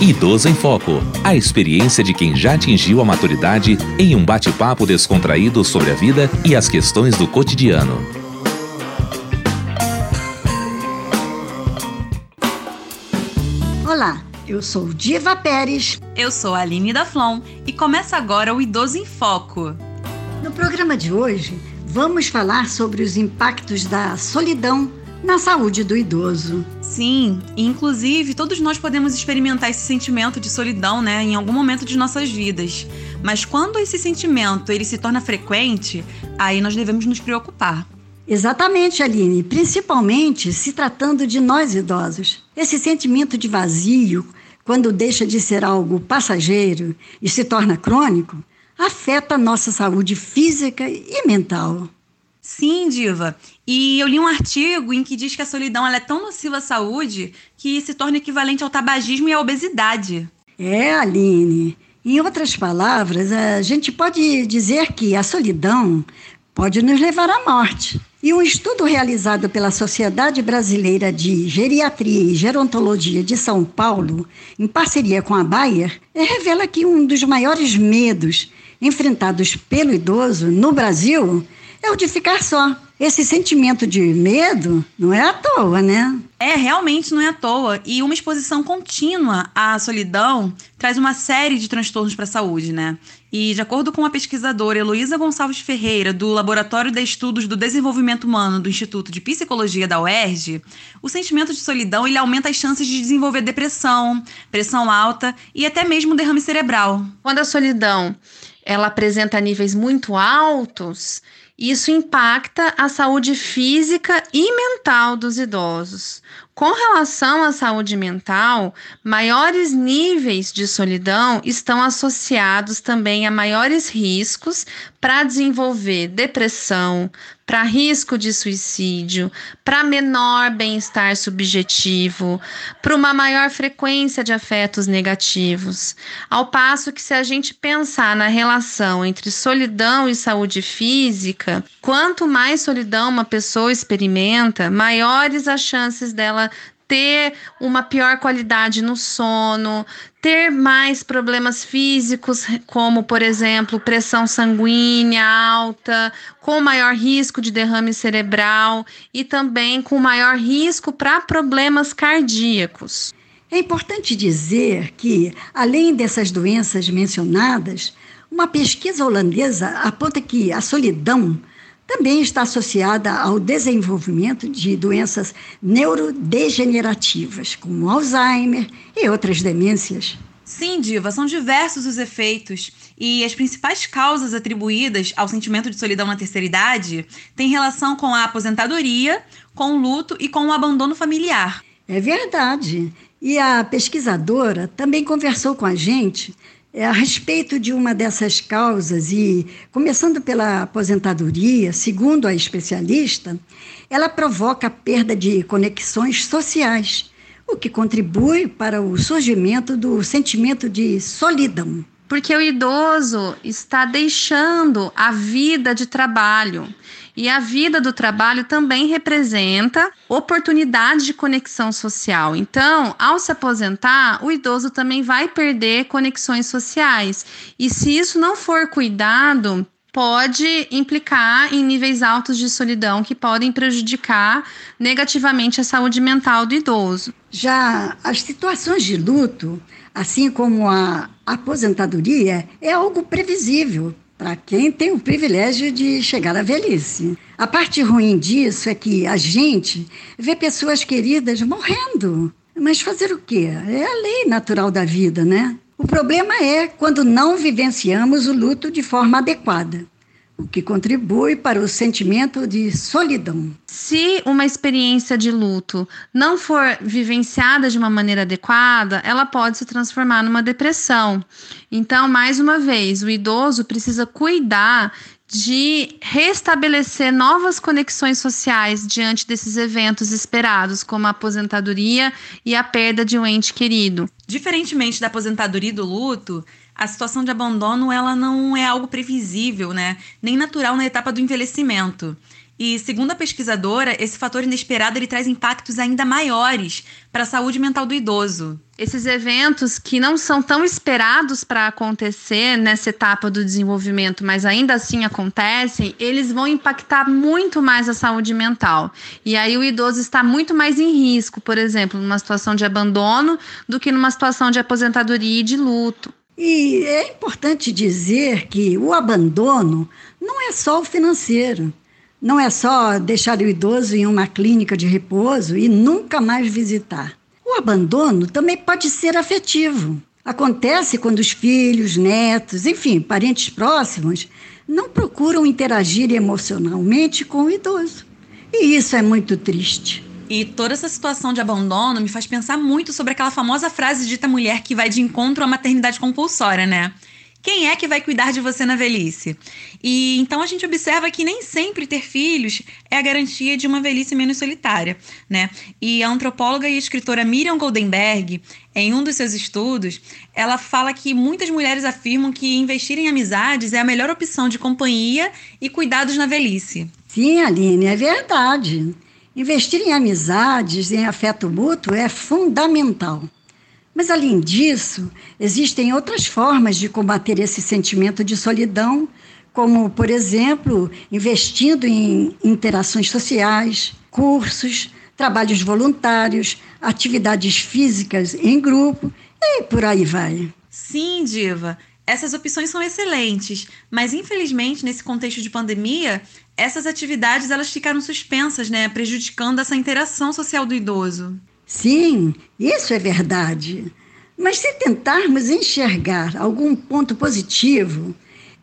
Idoso em Foco. A experiência de quem já atingiu a maturidade em um bate-papo descontraído sobre a vida e as questões do cotidiano. Olá, eu sou Diva Pérez. Eu sou a Aline da Flon e começa agora o Idoso em Foco. No programa de hoje, vamos falar sobre os impactos da solidão na saúde do idoso. Sim, inclusive todos nós podemos experimentar esse sentimento de solidão, né, em algum momento de nossas vidas. Mas quando esse sentimento ele se torna frequente, aí nós devemos nos preocupar. Exatamente, Aline, principalmente se tratando de nós idosos. Esse sentimento de vazio, quando deixa de ser algo passageiro e se torna crônico, afeta a nossa saúde física e mental. Sim, Diva. E eu li um artigo em que diz que a solidão é tão nociva à saúde que se torna equivalente ao tabagismo e à obesidade. É, Aline. Em outras palavras, a gente pode dizer que a solidão pode nos levar à morte. E um estudo realizado pela Sociedade Brasileira de Geriatria e Gerontologia de São Paulo, em parceria com a Bayer, revela que um dos maiores medos enfrentados pelo idoso no Brasil é o de ficar só. Esse sentimento de medo não é à toa, né? É, realmente não é à toa. E uma exposição contínua à solidão traz uma série de transtornos para a saúde, né? E de acordo com a pesquisadora Heloísa Gonçalves Ferreira, do Laboratório de Estudos do Desenvolvimento Humano do Instituto de Psicologia da UERJ, o sentimento de solidão ele aumenta as chances de desenvolver depressão, pressão alta e até mesmo derrame cerebral. Quando a solidão ela apresenta níveis muito altos, isso impacta a saúde física e mental dos idosos. Com relação à saúde mental, maiores níveis de solidão estão associados também a maiores riscos para desenvolver depressão, para risco de suicídio, para menor bem-estar subjetivo, para uma maior frequência de afetos negativos. Ao passo que, se a gente pensar na relação entre solidão e saúde física, quanto mais solidão uma pessoa experimenta, maiores as chances dela ter uma pior qualidade no sono, ter mais problemas físicos, como, por exemplo, pressão sanguínea alta, com maior risco de derrame cerebral e também com maior risco para problemas cardíacos. É importante dizer que, além dessas doenças mencionadas, uma pesquisa holandesa aponta que a solidão também está associada ao desenvolvimento de doenças neurodegenerativas, como Alzheimer e outras demências. Sim, Diva, são diversos os efeitos e as principais causas atribuídas ao sentimento de solidão na terceira idade têm relação com a aposentadoria, com o luto e com o abandono familiar. É verdade. E a pesquisadora também conversou com a gente a respeito de uma dessas causas, e começando pela aposentadoria, segundo a especialista, ela provoca a perda de conexões sociais, o que contribui para o surgimento do sentimento de solidão. Porque o idoso está deixando a vida de trabalho e a vida do trabalho também representa oportunidade de conexão social. Então, ao se aposentar, o idoso também vai perder conexões sociais. E se isso não for cuidado, pode implicar em níveis altos de solidão que podem prejudicar negativamente a saúde mental do idoso. Já as situações de luto, assim como a aposentadoria, é algo previsível para quem tem o privilégio de chegar à velhice. A parte ruim disso é que a gente vê pessoas queridas morrendo. Mas fazer o quê? É a lei natural da vida, né? O problema é quando não vivenciamos o luto de forma adequada o que contribui para o sentimento de solidão. Se uma experiência de luto não for vivenciada de uma maneira adequada, ela pode se transformar numa depressão. Então, mais uma vez, o idoso precisa cuidar de restabelecer novas conexões sociais diante desses eventos esperados, como a aposentadoria e a perda de um ente querido. Diferentemente da aposentadoria e do luto, a situação de abandono ela não é algo previsível, né? Nem natural na etapa do envelhecimento. E segundo a pesquisadora, esse fator inesperado ele traz impactos ainda maiores para a saúde mental do idoso. Esses eventos que não são tão esperados para acontecer nessa etapa do desenvolvimento, mas ainda assim acontecem, eles vão impactar muito mais a saúde mental. E aí o idoso está muito mais em risco, por exemplo, numa situação de abandono do que numa situação de aposentadoria e de luto. E é importante dizer que o abandono não é só o financeiro. Não é só deixar o idoso em uma clínica de repouso e nunca mais visitar. O abandono também pode ser afetivo. Acontece quando os filhos, netos, enfim, parentes próximos não procuram interagir emocionalmente com o idoso. E isso é muito triste. E toda essa situação de abandono me faz pensar muito sobre aquela famosa frase dita mulher que vai de encontro à maternidade compulsória, né? Quem é que vai cuidar de você na velhice? E então a gente observa que nem sempre ter filhos é a garantia de uma velhice menos solitária, né? E a antropóloga e escritora Miriam Goldenberg, em um dos seus estudos, ela fala que muitas mulheres afirmam que investir em amizades é a melhor opção de companhia e cuidados na velhice. Sim, Aline, é verdade. Investir em amizades, em afeto mútuo é fundamental. Mas, além disso, existem outras formas de combater esse sentimento de solidão, como, por exemplo, investindo em interações sociais, cursos, trabalhos voluntários, atividades físicas em grupo e por aí vai. Sim, Diva. Essas opções são excelentes, mas infelizmente nesse contexto de pandemia, essas atividades elas ficaram suspensas, né, prejudicando essa interação social do idoso. Sim, isso é verdade. Mas se tentarmos enxergar algum ponto positivo,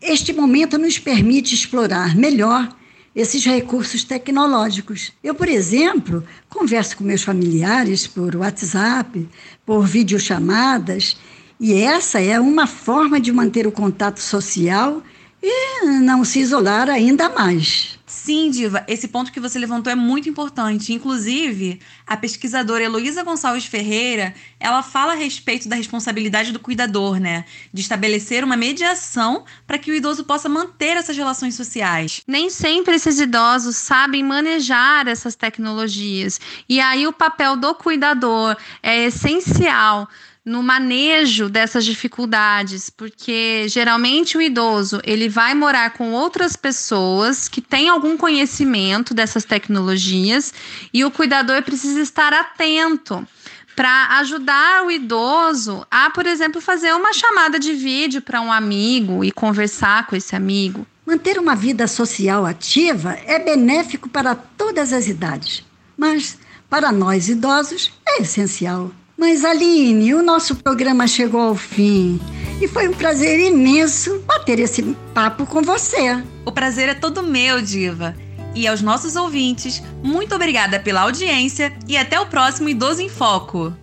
este momento nos permite explorar melhor esses recursos tecnológicos. Eu, por exemplo, converso com meus familiares por WhatsApp, por videochamadas, e essa é uma forma de manter o contato social e não se isolar ainda mais. Sim, Diva, esse ponto que você levantou é muito importante. Inclusive, a pesquisadora Heloísa Gonçalves Ferreira, ela fala a respeito da responsabilidade do cuidador, né? De estabelecer uma mediação para que o idoso possa manter essas relações sociais. Nem sempre esses idosos sabem manejar essas tecnologias. E aí o papel do cuidador é essencial no manejo dessas dificuldades, porque geralmente o idoso ele vai morar com outras pessoas que têm algum conhecimento dessas tecnologias e o cuidador precisa estar atento para ajudar o idoso a, por exemplo, fazer uma chamada de vídeo para um amigo e conversar com esse amigo. Manter uma vida social ativa é benéfico para todas as idades, mas para nós idosos é essencial. Mas Aline, o nosso programa chegou ao fim e foi um prazer imenso bater esse papo com você. O prazer é todo meu, Diva. E aos nossos ouvintes, muito obrigada pela audiência e até o próximo Idoso em Foco.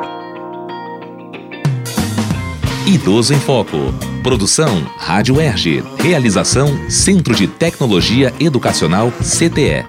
Idoso em Foco. Produção Rádio Erge. Realização Centro de Tecnologia Educacional CTE.